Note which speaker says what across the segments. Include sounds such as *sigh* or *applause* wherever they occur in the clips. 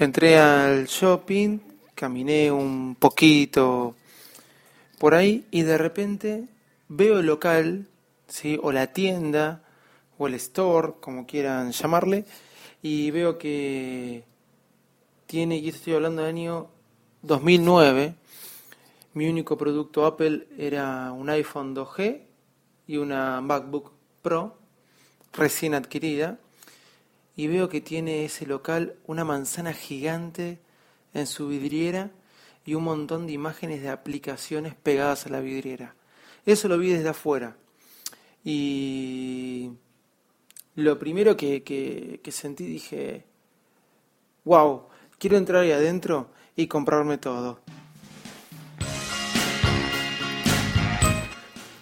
Speaker 1: Entré al shopping, caminé un poquito por ahí y de repente veo el local, ¿sí? o la tienda, o el store, como quieran llamarle, y veo que tiene, y estoy hablando del año 2009, mi único producto Apple era un iPhone 2G y una MacBook Pro recién adquirida, y veo que tiene ese local una manzana gigante en su vidriera y un montón de imágenes de aplicaciones pegadas a la vidriera. Eso lo vi desde afuera. Y lo primero que, que, sentí dije, wow, quiero entrar ahí adentro y comprarme todo.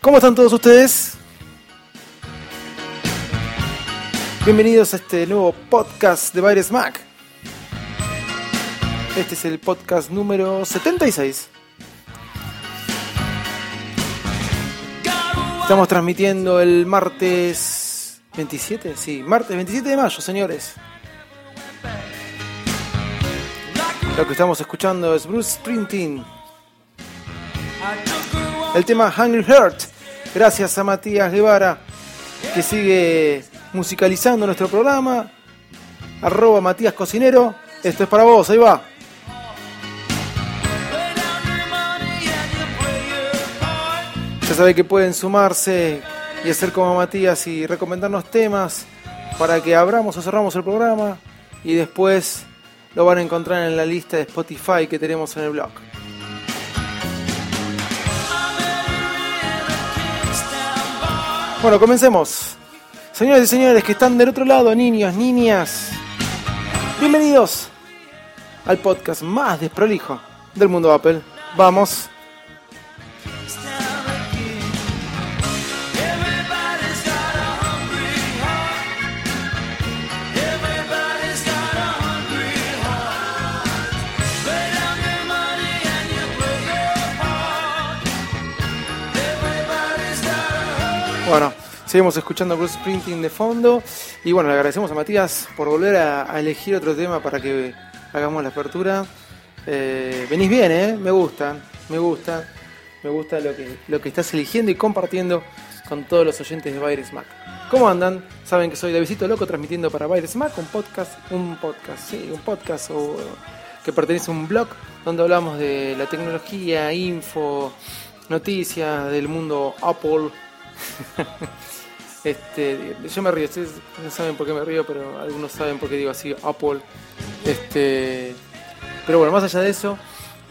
Speaker 1: ¿Cómo están todos ustedes? Bienvenidos a este nuevo podcast de Baires Mac. Este es el podcast número 76. Estamos transmitiendo el martes 27, sí, martes 27 de mayo, señores. Lo que estamos escuchando es Bruce Springsteen. El tema Hungry Heart. Gracias a Matías Guevara, que sigue musicalizando nuestro programa. Arroba Matías Cocinero. Esto es para vos, ahí va. Ya sabe que pueden sumarse y hacer como Matías y recomendarnos temas para que abramos o cerramos el programa y después lo van a encontrar en la lista de Spotify que tenemos en el blog. Bueno, comencemos. Señores y señores que están del otro lado, niños, niñas, bienvenidos al podcast más desprolijo del mundo Apple. Vamos. Bueno, seguimos escuchando Bruce Springsteen de fondo. Y bueno, le agradecemos a Matías por volver a, elegir otro tema para que hagamos la apertura. Eh, venís bien, ¿eh? Me gusta, me gusta. Me gusta lo que, lo que estás eligiendo y compartiendo con todos los oyentes de Baires Mac. ¿Cómo andan? Saben que soy Davidito Loco transmitiendo para Baires Mac, un podcast, un podcast, sí, un podcast o, que pertenece a un blog donde hablamos de la tecnología, info, noticias del mundo Apple, *laughs* este, yo me río, ustedes no saben por qué me río, pero algunos saben por qué digo así, Apple. Este, pero bueno, más allá de eso,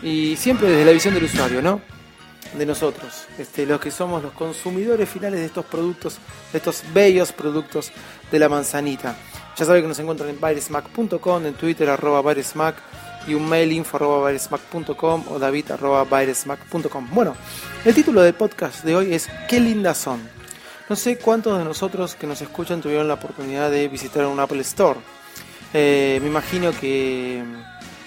Speaker 1: y siempre desde la visión del usuario, ¿no? De nosotros, este, los que somos los consumidores finales de estos productos, de estos bellos productos de la manzanita. Ya saben que nos encuentran en viresmac.com, en Twitter arroba viresmac y un mail info arroba o david arroba. Bueno, el título del podcast de hoy es Qué lindas son. No sé cuántos de nosotros que nos escuchan tuvieron la oportunidad de visitar un Apple Store. Eh, me imagino que,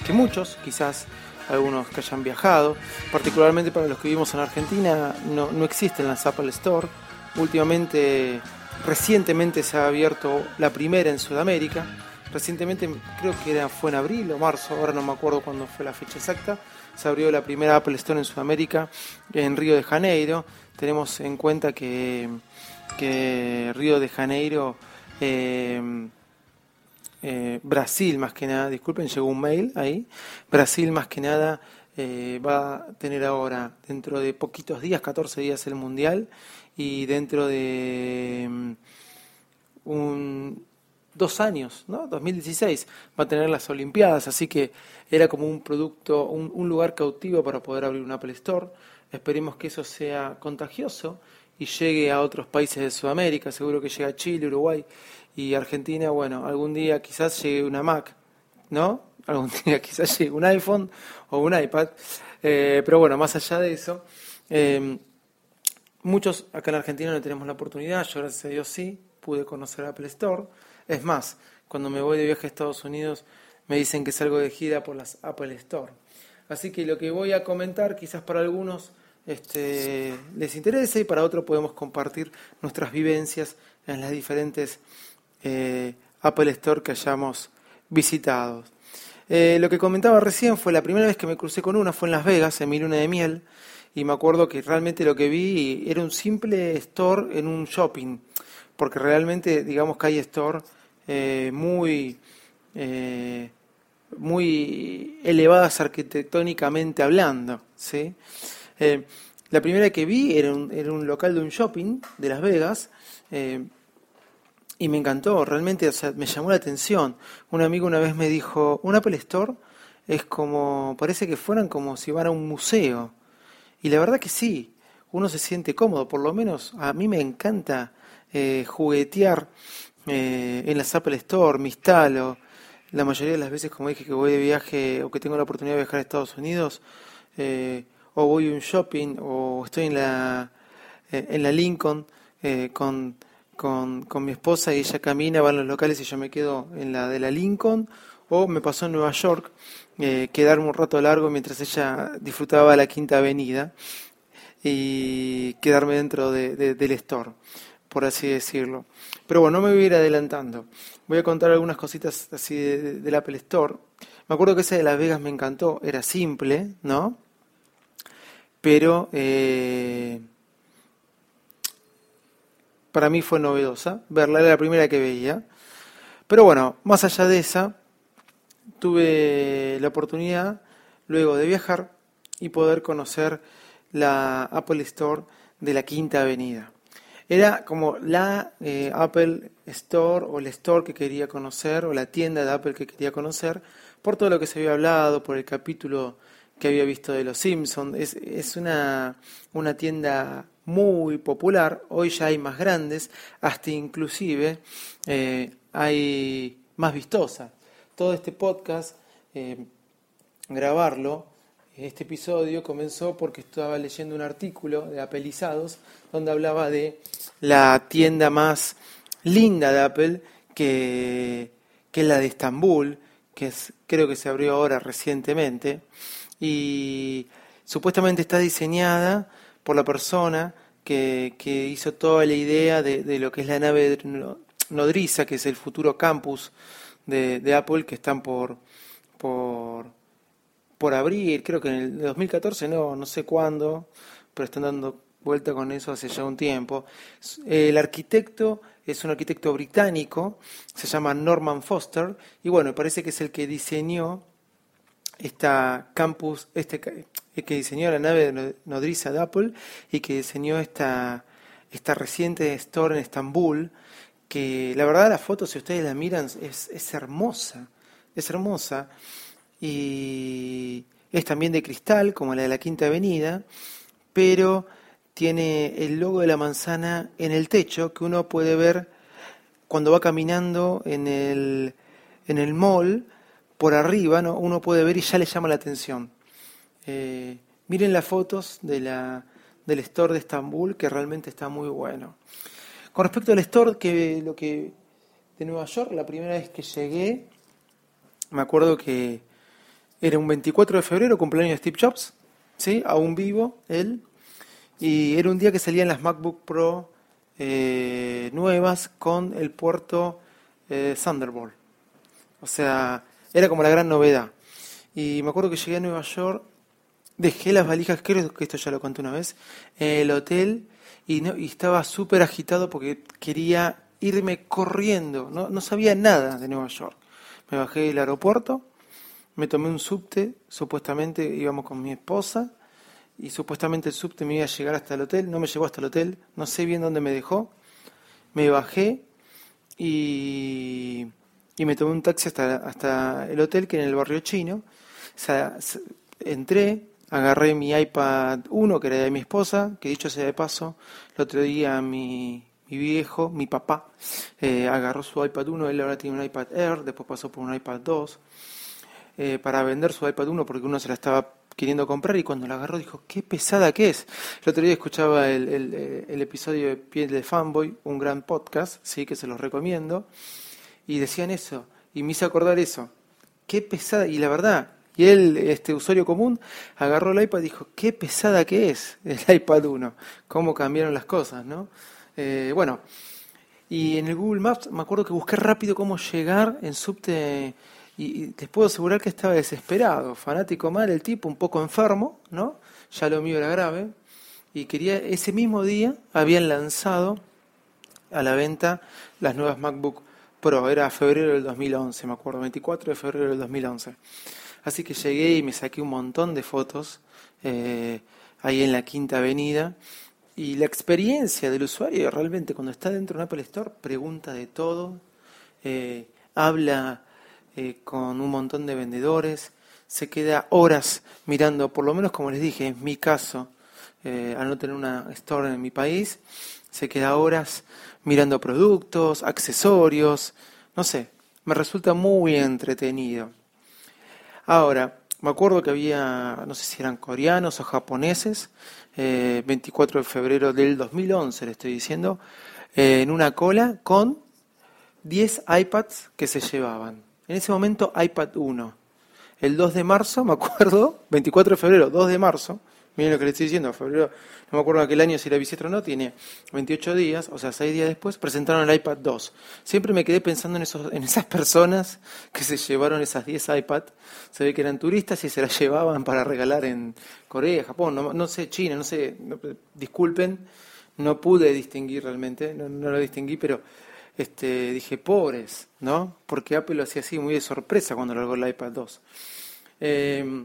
Speaker 1: que muchos, quizás algunos que hayan viajado, particularmente para los que vivimos en Argentina, no, no existen las Apple Store. Últimamente, recientemente se ha abierto la primera en Sudamérica. Recientemente, creo que era, fue en abril o marzo, ahora no me acuerdo cuándo fue la fecha exacta, se abrió la primera Apple Store en Sudamérica, en Río de Janeiro. Tenemos en cuenta que, que Río de Janeiro, eh, eh, Brasil más que nada, disculpen, llegó un mail ahí, Brasil más que nada eh, va a tener ahora, dentro de poquitos días, 14 días el Mundial, y dentro de um, un, dos años, ¿no? 2016, va a tener las Olimpiadas, así que era como un producto, un, lugar cautivo para poder abrir un Apple Store. Esperemos que eso sea contagioso y llegue a otros países de Sudamérica, seguro que llega a Chile, Uruguay y Argentina, bueno, algún día quizás llegue una Mac, ¿no? *laughs* Algún día quizás llegue un iPhone o un iPad, eh, pero bueno, más allá de eso, eh, muchos acá en Argentina no tenemos la oportunidad, yo gracias a Dios sí, pude conocer Apple Store. Es más, cuando me voy de viaje a Estados Unidos me dicen que salgo de gira por las Apple Store. Así que lo que voy a comentar quizás para algunos este, les interese y para otros podemos compartir nuestras vivencias en las diferentes eh, Apple Store que hayamos visitado. Eh, lo que comentaba recién fue la primera vez que me crucé con una, fue en Las Vegas, en mi luna de miel, y me acuerdo que realmente lo que vi era un simple store en un shopping, porque realmente digamos que hay store eh, muy, muy elevadas arquitectónicamente hablando. ¿sí? Eh, la primera que vi era un, era un local de un shopping de Las Vegas eh, y me encantó, realmente me llamó la atención. Un amigo una vez me dijo, un Apple Store es como, parece que fueran como si van a un museo. Y la verdad que sí, uno se siente cómodo, por lo menos a mí me encanta eh, juguetear en las Apple Store, me instalo. La mayoría de las veces, como dije, que voy de viaje o que tengo la oportunidad de viajar a Estados Unidos, o voy a un shopping o estoy en la, eh, en la Lincoln eh, con, con, con, mi esposa y ella camina, va a los locales y yo me quedo en la de la Lincoln, o me pasó en Nueva York, eh, quedarme un rato largo mientras ella disfrutaba la Quinta Avenida y quedarme dentro de, del store, por así decirlo. Pero bueno, no me voy a ir adelantando. Voy a contar algunas cositas así del Apple Store. Me acuerdo que esa de Las Vegas me encantó, era simple, ¿no? pero eh, para mí fue novedosa. Verla era la primera que veía. Pero bueno, más allá de esa, tuve la oportunidad luego de viajar y poder conocer la Apple Store de la Quinta Avenida. Era como la eh, Apple Store o el store que quería conocer o la tienda de Apple que quería conocer por todo lo que se había hablado, por el capítulo que había visto de Los Simpsons. Es, es una, una, tienda muy popular, hoy ya hay más grandes, hasta inclusive eh, hay más vistosas. Todo este podcast, eh, grabarlo, este episodio comenzó porque estaba leyendo un artículo de Apelizados donde hablaba de la tienda más linda de Apple, que, es la de Estambul, que creo que se abrió ahora recientemente y supuestamente está diseñada por la persona que, hizo toda la idea de, de, lo que es la nave nodriza, que es el futuro campus de, de Apple, que están por, por, por abrir, creo que en el 2014, no, no sé cuándo, pero están dando vuelta con eso hace ya un tiempo. El arquitecto es un arquitecto británico, se llama Norman Foster, y bueno, parece que es el que diseñó esta campus, este que diseñó la nave nodriza de Apple y que diseñó esta, esta reciente store en Estambul, que la verdad la foto, si ustedes la miran, es, es hermosa, es hermosa, y es también de cristal, como la de la Quinta Avenida, pero tiene el logo de la manzana en el techo que uno puede ver cuando va caminando en el, en el mall, por arriba ¿no? uno puede ver y ya le llama la atención. Eh, miren las fotos de del store de Estambul, que realmente está muy bueno. Con respecto al store que, lo que, de Nueva York, la primera vez que llegué, me acuerdo que era un 24 de febrero, cumpleaños de Steve Jobs, ¿sí? aún vivo él, y era un día que salían las MacBook Pro eh, nuevas con el puerto eh, Thunderbolt. O sea, era como la gran novedad. Y me acuerdo que llegué a Nueva York, dejé las valijas, creo que esto ya lo conté una vez, en el hotel y, estaba súper agitado porque quería irme corriendo, no, no sabía nada de Nueva York. Me bajé del aeropuerto, me tomé un subte, supuestamente íbamos con mi esposa, y supuestamente el subte me iba a llegar hasta el hotel, no me llevó hasta el hotel, no sé bien dónde me dejó, me bajé y y me tomé un taxi hasta, hasta el hotel que era en el barrio chino. O sea, entré, agarré mi iPad 1, que era de mi esposa, que dicho sea de paso, el otro día mi, mi viejo, mi papá, eh, agarró su iPad 1, él ahora tiene un iPad Air, después pasó por un iPad 2, eh, para vender su iPad 1 porque uno se la estaba queriendo comprar y cuando la agarró dijo, qué pesada que es. El otro día escuchaba el, el, episodio de Piel de Fanboy, un gran podcast, sí, que se los recomiendo, y decían eso, y me hice acordar eso, qué pesada, y la verdad, y él, este usuario común, agarró el iPad y dijo, qué pesada que es el iPad 1, cómo cambiaron las cosas, ¿no? Eh, bueno, y en el Google Maps me acuerdo que busqué rápido cómo llegar en subte y, les puedo asegurar que estaba desesperado, fanático mal el tipo, un poco enfermo, ¿no? Ya lo mío era grave y quería ese mismo día habían lanzado a la venta las nuevas MacBook Pro, era febrero del 2011, me acuerdo, 24 de febrero del 2011. Así que llegué y me saqué un montón de fotos eh, ahí en la Quinta Avenida y la experiencia del usuario realmente cuando está dentro de un Apple Store pregunta de todo, eh, habla eh, con un montón de vendedores, se queda horas mirando, por lo menos como les dije, en mi caso, eh, al no tener una store en mi país, se queda horas mirando productos, accesorios, no sé, me resulta muy entretenido. Ahora, me acuerdo que había, no sé si eran coreanos o japoneses, 24 eh, de febrero del 2011, le estoy diciendo, eh, en una cola con 10 iPads que se llevaban. En ese momento iPad 1. El 2 de marzo, me acuerdo, *laughs* 24 de febrero, 2 de marzo, miren lo que le estoy diciendo, febrero, no me acuerdo aquel año si la bisietra o no, tiene 28 días, o sea, 6 días después, presentaron el iPad 2. Siempre me quedé pensando en, esos, en esas personas que se llevaron esas 10 iPad, se ve que eran turistas y se las llevaban para regalar en Corea, Japón, no, sé, China, no sé, disculpen, no pude distinguir realmente, no, lo distinguí, pero este, dije, pobres, ¿no? Porque Apple lo hacía así, muy de sorpresa cuando largó el iPad 2. Eh,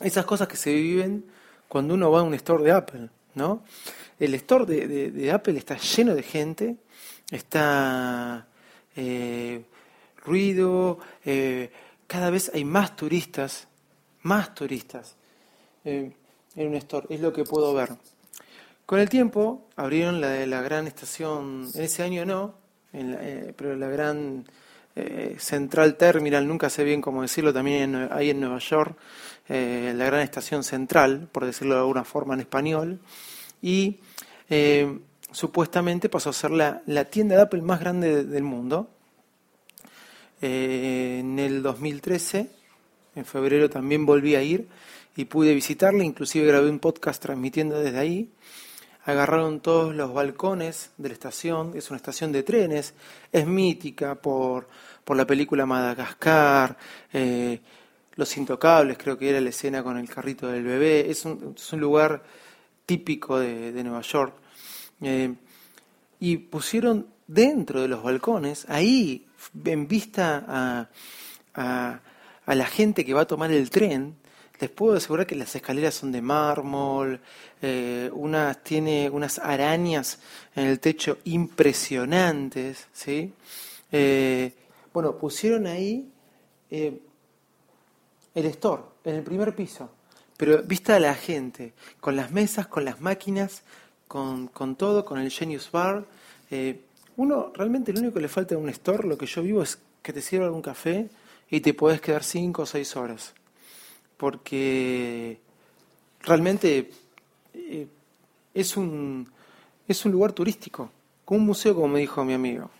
Speaker 1: esas cosas que se viven cuando uno va a un store de Apple, ¿no? El store de, Apple está lleno de gente, está eh, ruido, eh, cada vez hay más turistas, más turistas en un store, es lo que puedo ver. Con el tiempo abrieron la la gran estación, en ese año no, pero la gran eh, Central Terminal, nunca sé bien cómo decirlo, también hay en Nueva York, eh, la gran estación central, por decirlo de alguna forma en español, y eh, supuestamente pasó a ser la, tienda de Apple más grande del mundo. en el 2013, en febrero también volví a ir y pude visitarla, inclusive grabé un podcast transmitiendo desde ahí agarraron todos los balcones de la estación, es una estación de trenes, es mítica por, por la película Madagascar, eh, Los Intocables, creo que era la escena con el carrito del bebé, es un, lugar típico de, Nueva York. Eh, y pusieron dentro de los balcones, ahí en vista a, a la gente que va a tomar el tren, les puedo asegurar que las escaleras son de mármol, eh, unas, tiene unas arañas en el techo impresionantes, ¿sí? Eh, bueno, pusieron ahí eh, el store, en el primer piso, pero vista a la gente, con las mesas, con las máquinas, con, con todo, con el Genius Bar. uno, realmente lo único que le falta a un store, lo que yo vivo, es que te sirva algún café y te puedes quedar cinco o seis horas porque realmente eh, es, un, es un lugar turístico, como un museo, como me dijo mi amigo.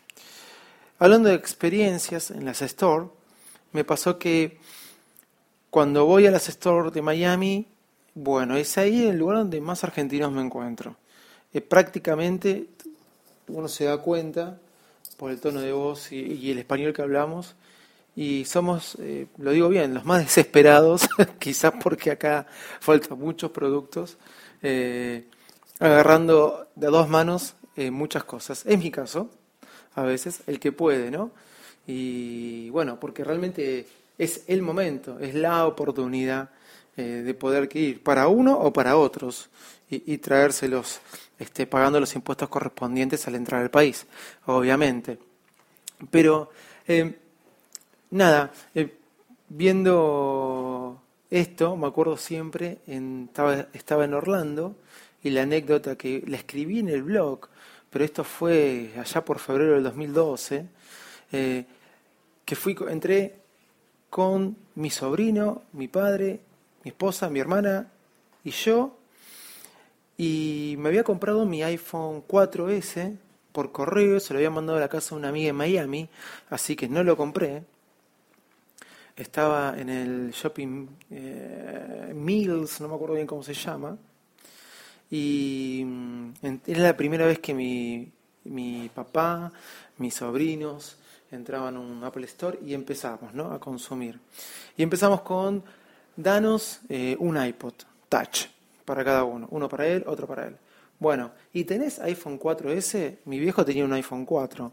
Speaker 1: Hablando de experiencias en las Store, me pasó que cuando voy a las Store de Miami, bueno, es ahí el lugar donde más argentinos me encuentro. Eh, prácticamente uno se da cuenta por el tono de voz y el español que hablamos y somos, eh, lo digo bien, los más desesperados, *laughs* quizás porque acá faltan muchos productos, eh, agarrando de dos manos eh, muchas cosas. Es mi caso, a veces, el que puede, ¿no? Y bueno, porque realmente es el momento, es la oportunidad de poder ir para uno o para otros y, y traérselos este, pagando los impuestos correspondientes al entrar al país, obviamente. Pero nada, eh, viendo esto, me acuerdo siempre, en, estaba, estaba en Orlando y la anécdota que la escribí en el blog, pero esto fue allá por febrero del 2012, eh, que fui, entré con mi sobrino, mi padre, mi esposa, mi hermana y yo, y me había comprado mi iPhone 4S por correo, se lo había mandado a la casa de una amiga en Miami, así que no lo compré. Estaba en el shopping eh, Mills, no me acuerdo bien cómo se llama, y mm, era la primera vez que mi, mi papá, mis sobrinos entraban a un Apple Store y empezamos ¿no? a consumir. Y empezamos con, danos eh, un iPod Touch para cada uno, uno para él, otro para él. Bueno, ¿y tenés iPhone 4S? Mi viejo tenía un iPhone 4.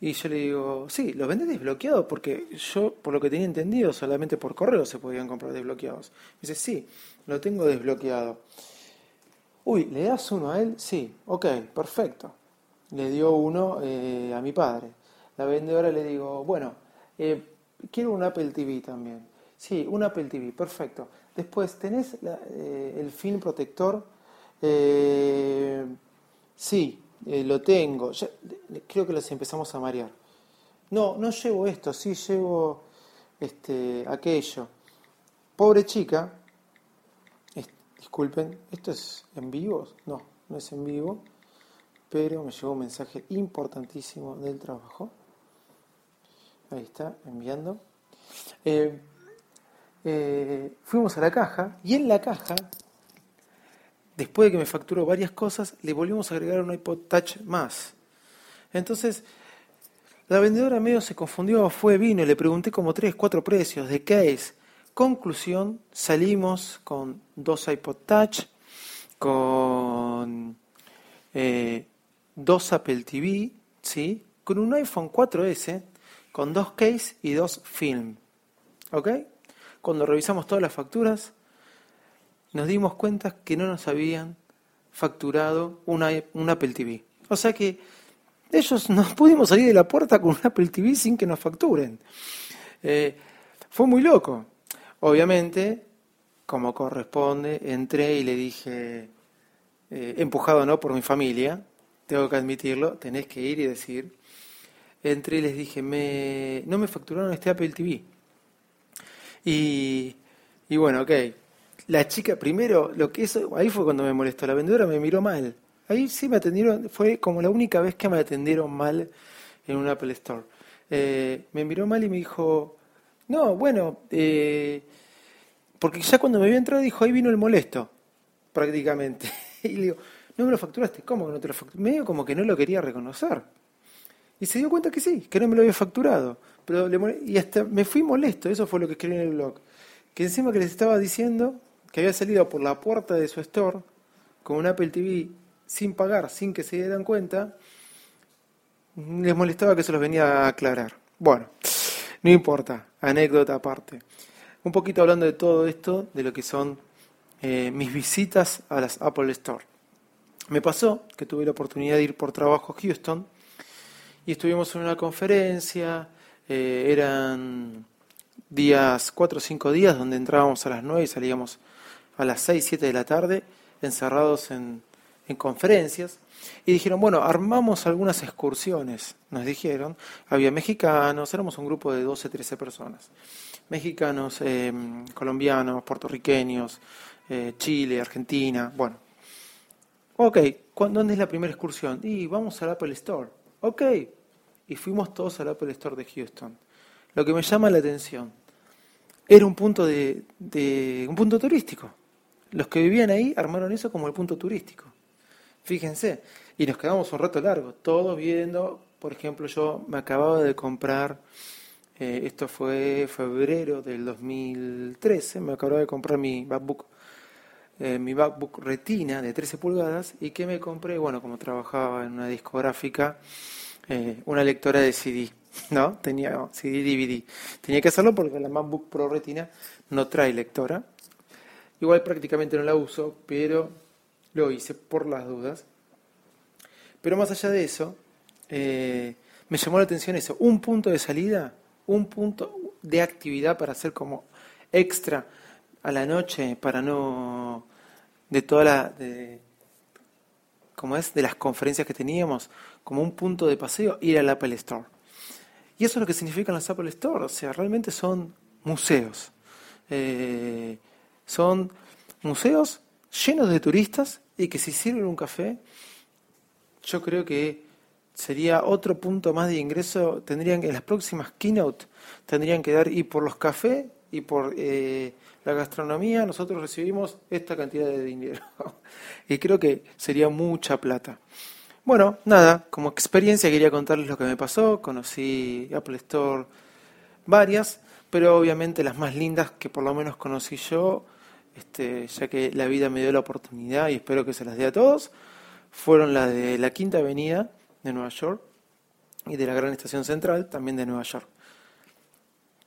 Speaker 1: Y yo le digo, sí, ¿lo vendés desbloqueado? Porque yo, por lo que tenía entendido, solamente por correo se podían comprar desbloqueados. Dice, sí, lo tengo desbloqueado. Uy, ¿le das uno a él? Sí, ok, perfecto. Le dio uno eh, a mi padre. La vendedora le digo, bueno, eh, quiero un Apple TV también. Sí, un Apple TV, perfecto. Después, ¿tenés eh, el film protector? Sí, eh, lo tengo. creo que los empezamos a marear. No, no llevo esto, sí llevo este, aquello. Pobre chica, disculpen, ¿esto es en vivo? No, no es en vivo, pero me llegó un mensaje importantísimo del trabajo. Ahí está, enviando. Eh, fuimos a la caja y en la caja después de que me facturó varias cosas, le volvimos a agregar un iPod Touch más. Entonces, la vendedora medio se confundió, fue, vino, le pregunté como tres, cuatro precios, ¿de qué es? Conclusión, salimos con dos iPod Touch, con eh, dos Apple TV, ¿sí? con un iPhone 4S, con dos case y dos film. ¿Ok? Cuando revisamos todas las facturas, nos dimos cuenta que no nos habían facturado una, un Apple TV. O sea que ellos nos pudimos salir de la puerta con un Apple TV sin que nos facturen. Eh, fue muy loco. Obviamente, como corresponde, entré y le dije, eh, empujado no por mi familia, tengo que admitirlo, tenés que ir y decir, entré y les dije, me, no me facturaron este Apple TV. Y, y bueno, ok, la chica, primero, lo que eso, ahí fue cuando me molestó, la vendedora me miró mal. Ahí sí me atendieron, fue como la única vez que me atendieron mal en un Apple Store. Eh, me miró mal y me dijo, no, bueno, eh, porque ya cuando me vio entrar dijo, ahí vino el molesto, prácticamente. *laughs* y le digo, no me lo facturaste, ¿cómo que no te lo facturaste? Medio como que no lo quería reconocer. Y se dio cuenta que sí, que no me lo había facturado. Pero y hasta me fui molesto, eso fue lo que escribí en el blog. Que encima que les estaba diciendo que había salido por la puerta de su store con un Apple TV sin pagar, sin que se dieran cuenta, les molestaba que se los venía a aclarar. Bueno, no importa, anécdota aparte. Un poquito hablando de todo esto, de lo que son eh, mis visitas a las Apple Store. Me pasó que tuve la oportunidad de ir por trabajo a Houston y estuvimos en una conferencia, eh, eran días, cuatro o cinco días, donde entrábamos a las nueve y salíamos a las 6, 7 de la tarde, encerrados en, conferencias, y dijeron, bueno, armamos algunas excursiones, nos dijeron, había mexicanos, éramos un grupo de 12, 13 personas, mexicanos, eh, colombianos, puertorriqueños, eh, Chile, Argentina, bueno. Ok, ¿dónde es la primera excursión? Y vamos al Apple Store. Ok, y fuimos todos al Apple Store de Houston. Lo que me llama la atención, era un punto de, de un punto turístico. Los que vivían ahí armaron eso como el punto turístico. Fíjense, y nos quedamos un rato largo, todos viendo, por ejemplo, yo me acababa de comprar, eh, esto fue febrero del 2013, me acababa de comprar mi MacBook, eh, mi MacBook Retina de 13 pulgadas, y que me compré, bueno, como trabajaba en una discográfica, eh, una lectora de CD, ¿no? Tenía CD, DVD. Tenía que hacerlo porque la MacBook Pro Retina no trae lectora, Igual prácticamente no la uso, pero lo hice por las dudas. Pero más allá de eso, eh, me llamó la atención eso, un punto de salida, un punto de actividad para hacer como extra a la noche, para no, de toda la, como es, de las conferencias que teníamos, como un punto de paseo, ir al Apple Store. Y eso es lo que significan los Apple Store, o sea, realmente son museos. Eh, son museos llenos de turistas y que si sirven un café, yo creo que sería otro punto más de ingreso. Tendrían en las próximas keynote tendrían que dar y por los cafés y por eh, la gastronomía nosotros recibimos esta cantidad de dinero. *laughs* y creo que sería mucha plata. Bueno, nada, como experiencia quería contarles lo que me pasó. Conocí Apple Store varias, pero obviamente las más lindas que por lo menos conocí yo, este, ya que la vida me dio la oportunidad y espero que se las dé a todos, fueron las de la Quinta Avenida de Nueva York y de la Gran Estación Central también de Nueva York.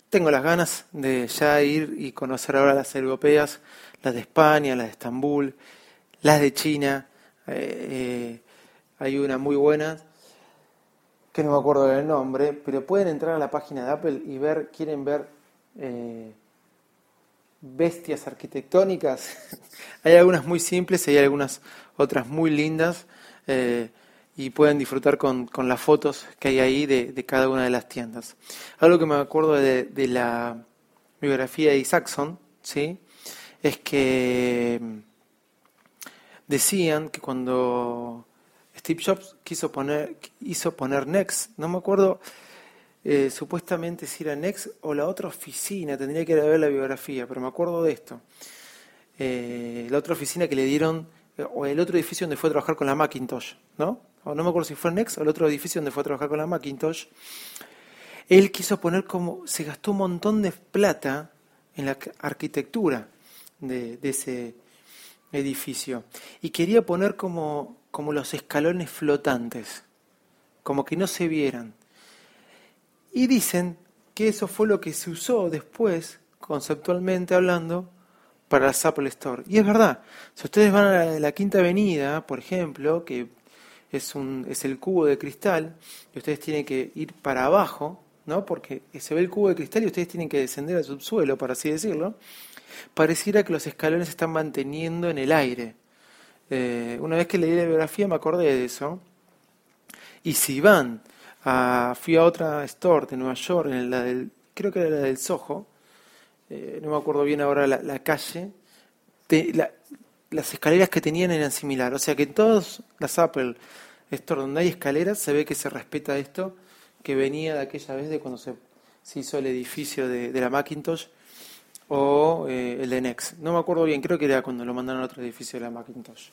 Speaker 1: Tengo las ganas de ya ir y conocer ahora las europeas, las de España, las de Estambul, las de China. Eh, eh, hay una muy buena que no me acuerdo del nombre, pero pueden entrar a la página de Apple y ver, quieren ver eh, bestias arquitectónicas. *laughs* hay algunas muy simples y hay algunas otras muy lindas eh, y pueden disfrutar con, con, las fotos que hay ahí de, de, cada una de las tiendas. Algo que me acuerdo de, de la biografía de Isaacson, ¿sí? es que mm, decían que cuando Steve Jobs quiso poner, hizo poner Next, no me acuerdo eh, supuestamente si era Next o la otra oficina, tendría que ver la biografía, pero me acuerdo de esto. Eh, la otra oficina que le dieron, eh, o el otro edificio donde fue a trabajar con la Macintosh, ¿no? O no me acuerdo si fue Next o el otro edificio donde fue a trabajar con la Macintosh. Él quiso poner como, se gastó un montón de plata en la arquitectura de, de ese edificio y quería poner como, como los escalones flotantes, como que no se vieran. Y dicen que eso fue lo que se usó después, conceptualmente hablando, para las Apple Store. Y es verdad, si ustedes van a la, Quinta Avenida, por ejemplo, que es, un, es el cubo de cristal, y ustedes tienen que ir para abajo, ¿no? porque se ve el cubo de cristal y ustedes tienen que descender al subsuelo, por así decirlo, pareciera que los escalones se están manteniendo en el aire. Eh, una vez que leí la biografía me acordé de eso. Y si van fui a otra store de Nueva York, en la del, creo que era la del Soho, eh, no me acuerdo bien ahora la, calle, las escaleras que tenían eran similares, o sea que en todas las Apple Store donde hay escaleras se ve que se respeta esto que venía de aquella vez de cuando se, hizo el edificio de, la Macintosh o eh, el de Next. No me acuerdo bien, creo que era cuando lo mandaron a otro edificio de la Macintosh.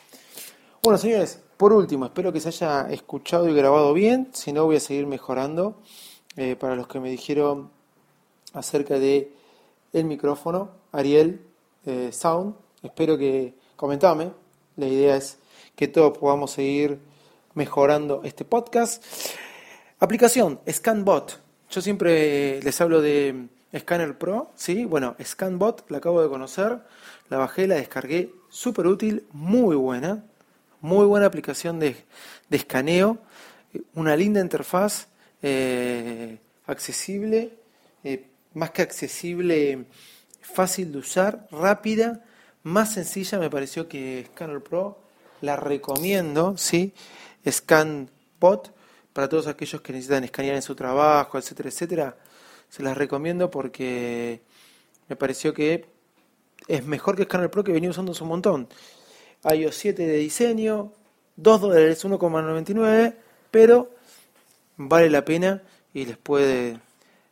Speaker 1: Bueno, señores, por último, espero que se haya escuchado y grabado bien. Si no, voy a seguir mejorando. Eh, para los que me dijeron acerca de el micrófono, Ariel eh, Sound, espero que comentame. La idea es que todos podamos seguir mejorando este podcast. Aplicación, ScanBot. Yo siempre les hablo de Scanner Pro, ¿sí? Bueno, ScanBot la acabo de conocer, la bajé, la descargué, súper útil, muy buena muy buena aplicación de, escaneo, una linda interfaz, eh, accesible, eh, más que accesible, fácil de usar, rápida, más sencilla me pareció que Scanner Pro. La recomiendo, ¿sí? ScanBot, para todos aquellos que necesitan escanear en su trabajo, etcétera, etcétera. Se las recomiendo porque me pareció que es mejor que Scanner Pro que venía usando un montón iOS 7 de diseño, 2 dólares 1,99, pero vale la pena y les puede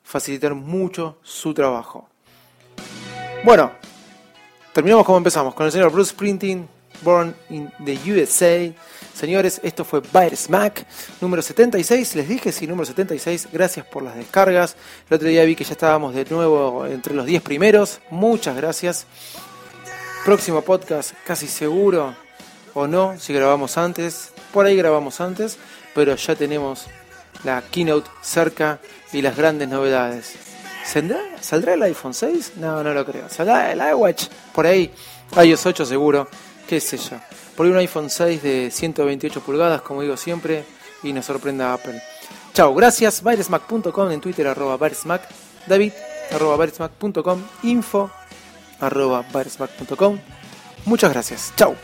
Speaker 1: facilitar mucho su trabajo. Bueno, terminamos como empezamos, con el señor Bruce Printing, Born in the USA. Señores, esto fue Bytes Mac número 76. Les dije, sí, número 76. Gracias por las descargas. El otro día vi que ya estábamos de nuevo entre los 10 primeros. Muchas gracias. Próximo podcast, casi seguro, o no, si grabamos antes. Por ahí grabamos antes, pero ya tenemos la keynote cerca y las grandes novedades. ¿Saldrá, ¿Saldrá el iPhone 6? No, no lo creo. ¿Saldrá el iWatch? Por ahí, iOS 8 seguro, qué sé yo. Por ahí un iPhone 6 de 128 pulgadas, como digo siempre, y nos sorprenda Apple. Chao, gracias. Virusmac.com en Twitter, arroba. David, arroba. Info arroba Muchas gracias. Chao.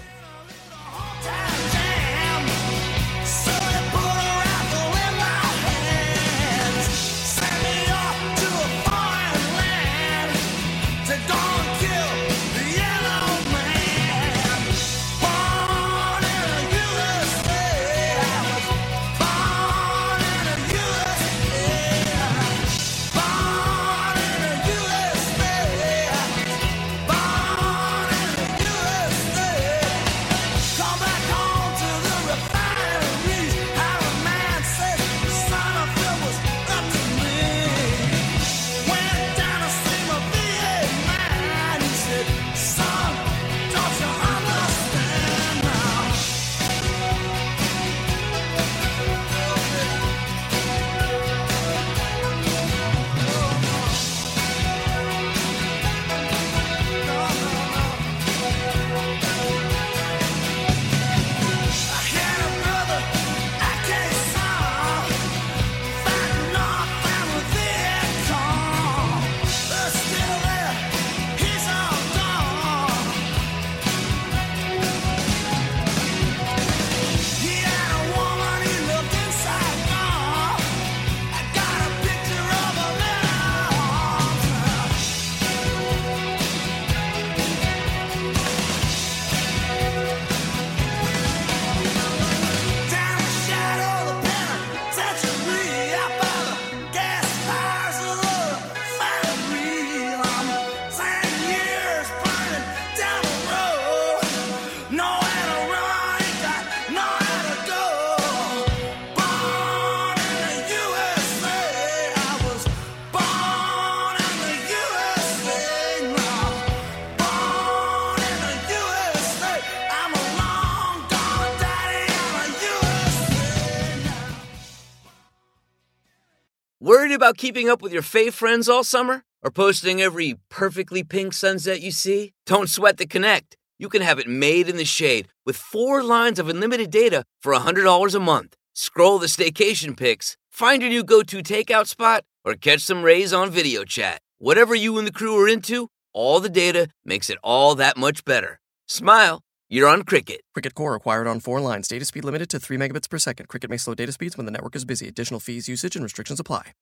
Speaker 2: About keeping up with your fave friends all summer? Or posting every perfectly pink sunset you see? Don't sweat the connect. You can have it made in the shade with four lines of unlimited data for $100 a month. Scroll the staycation pics, find your new go to takeout spot, or catch some rays on video chat. Whatever you and the crew are into, all the data makes it all that much better. Smile, you're on Cricket.
Speaker 3: Cricket Core acquired on four lines. Data speed limited to 3 megabits per second. Cricket may slow data speeds when the network is busy. Additional fees, usage, and restrictions apply.